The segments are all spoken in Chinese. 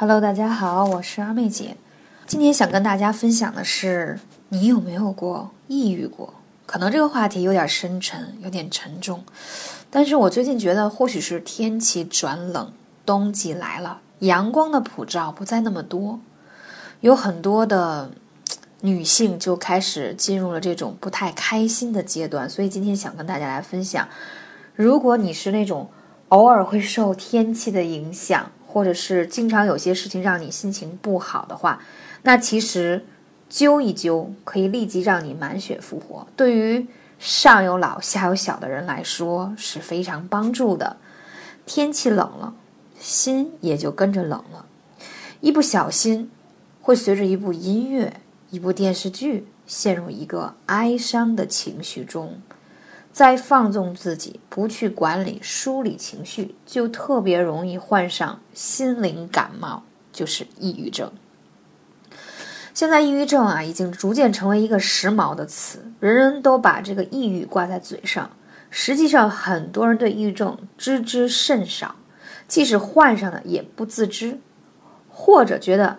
Hello，大家好，我是阿妹姐。今天想跟大家分享的是，你有没有过抑郁过？可能这个话题有点深沉，有点沉重。但是我最近觉得，或许是天气转冷，冬季来了，阳光的普照不再那么多，有很多的女性就开始进入了这种不太开心的阶段。所以今天想跟大家来分享，如果你是那种偶尔会受天气的影响，或者是经常有些事情让你心情不好的话，那其实灸一灸可以立即让你满血复活。对于上有老下有小的人来说是非常帮助的。天气冷了，心也就跟着冷了，一不小心会随着一部音乐、一部电视剧陷入一个哀伤的情绪中。再放纵自己，不去管理、梳理情绪，就特别容易患上心灵感冒，就是抑郁症。现在抑郁症啊，已经逐渐成为一个时髦的词，人人都把这个抑郁挂在嘴上。实际上，很多人对抑郁症知之甚少，即使患上了，也不自知，或者觉得。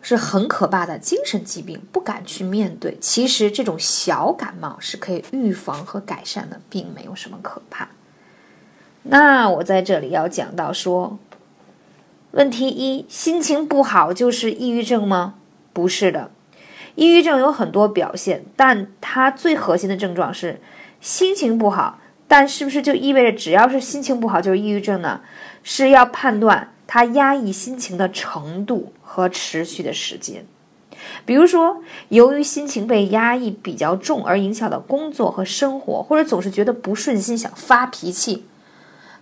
是很可怕的精神疾病，不敢去面对。其实这种小感冒是可以预防和改善的，并没有什么可怕。那我在这里要讲到说，问题一：心情不好就是抑郁症吗？不是的，抑郁症有很多表现，但它最核心的症状是心情不好。但是不是就意味着只要是心情不好就是抑郁症呢？是要判断。他压抑心情的程度和持续的时间，比如说，由于心情被压抑比较重而影响到工作和生活，或者总是觉得不顺心想发脾气，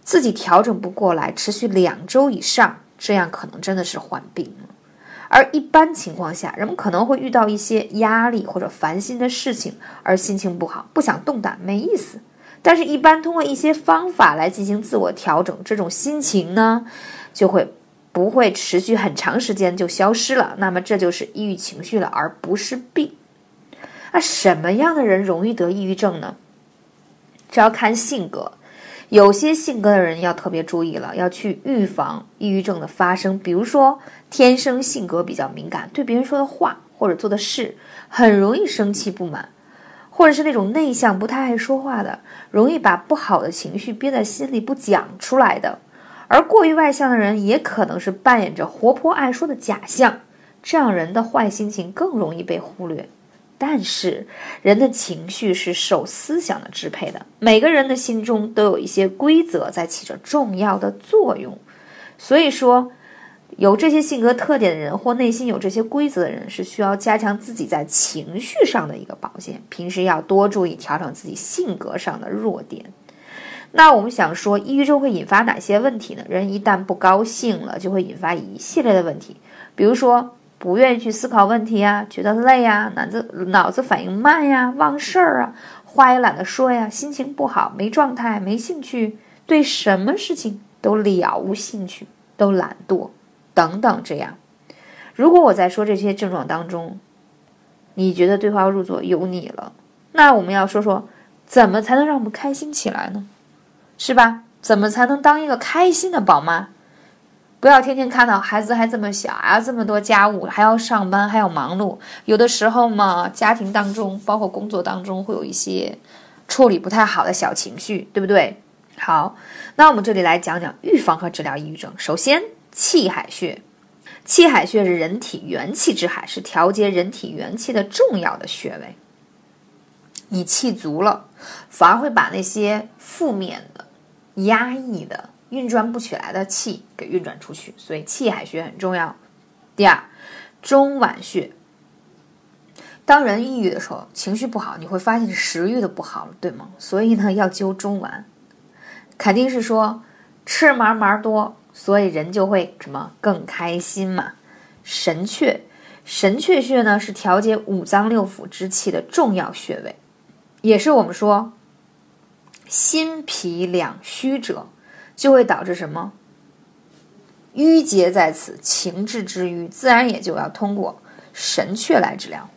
自己调整不过来，持续两周以上，这样可能真的是患病了。而一般情况下，人们可能会遇到一些压力或者烦心的事情而心情不好，不想动弹，没意思。但是，一般通过一些方法来进行自我调整，这种心情呢？就会不会持续很长时间就消失了，那么这就是抑郁情绪了，而不是病。那什么样的人容易得抑郁症呢？这要看性格，有些性格的人要特别注意了，要去预防抑郁症的发生。比如说，天生性格比较敏感，对别人说的话或者做的事很容易生气不满，或者是那种内向不太爱说话的，容易把不好的情绪憋在心里不讲出来的。而过于外向的人也可能是扮演着活泼爱说的假象，这样人的坏心情更容易被忽略。但是，人的情绪是受思想的支配的，每个人的心中都有一些规则在起着重要的作用。所以说，有这些性格特点的人或内心有这些规则的人，是需要加强自己在情绪上的一个保健，平时要多注意调整自己性格上的弱点。那我们想说，抑郁症会引发哪些问题呢？人一旦不高兴了，就会引发一系列的问题，比如说不愿意去思考问题啊，觉得累呀，脑子脑子反应慢呀，忘事儿啊，话也懒得说呀，心情不好，没状态，没兴趣，对什么事情都了无兴趣，都懒惰，等等。这样，如果我在说这些症状当中，你觉得对号入座有你了，那我们要说说，怎么才能让我们开心起来呢？是吧？怎么才能当一个开心的宝妈？不要天天看到孩子还这么小啊，这么多家务，还要上班，还要忙碌。有的时候嘛，家庭当中，包括工作当中，会有一些处理不太好的小情绪，对不对？好，那我们这里来讲讲预防和治疗抑郁症。首先，气海穴，气海穴是人体元气之海，是调节人体元气的重要的穴位。你气足了，反而会把那些负面的。压抑的运转不起来的气给运转出去，所以气海穴很重要。第二，中脘穴。当人抑郁的时候，情绪不好，你会发现食欲都不好了，对吗？所以呢，要灸中脘，肯定是说吃嘛嘛多，所以人就会什么更开心嘛。神阙，神阙穴呢是调节五脏六腑之气的重要穴位，也是我们说。心脾两虚者，就会导致什么？淤结在此，情志之郁，自然也就要通过神阙来治疗。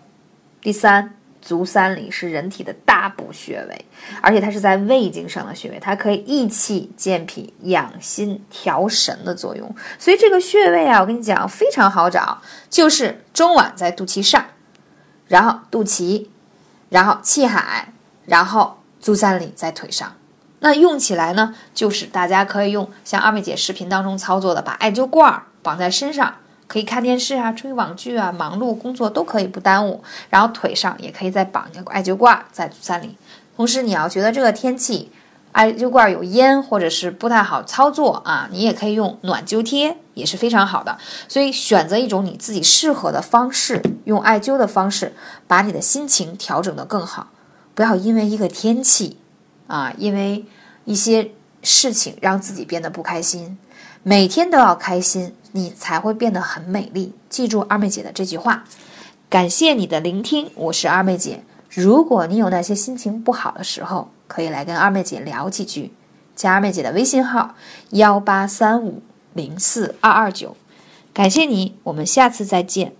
第三，足三里是人体的大补穴位，而且它是在胃经上的穴位，它可以益气健脾、养心调神的作用。所以这个穴位啊，我跟你讲非常好找，就是中脘在肚脐上，然后肚脐，然后气海，然后足三里在腿上。那用起来呢，就是大家可以用像二妹姐视频当中操作的，把艾灸罐绑在身上。可以看电视啊，追网剧啊，忙碌工作都可以不耽误。然后腿上也可以再绑一个艾灸罐，在足三里。同时，你要觉得这个天气艾灸罐有烟或者是不太好操作啊，你也可以用暖灸贴，也是非常好的。所以选择一种你自己适合的方式，用艾灸的方式，把你的心情调整得更好。不要因为一个天气啊，因为一些事情让自己变得不开心。每天都要开心。你才会变得很美丽。记住二妹姐的这句话，感谢你的聆听，我是二妹姐。如果你有那些心情不好的时候，可以来跟二妹姐聊几句，加二妹姐的微信号幺八三五零四二二九。感谢你，我们下次再见。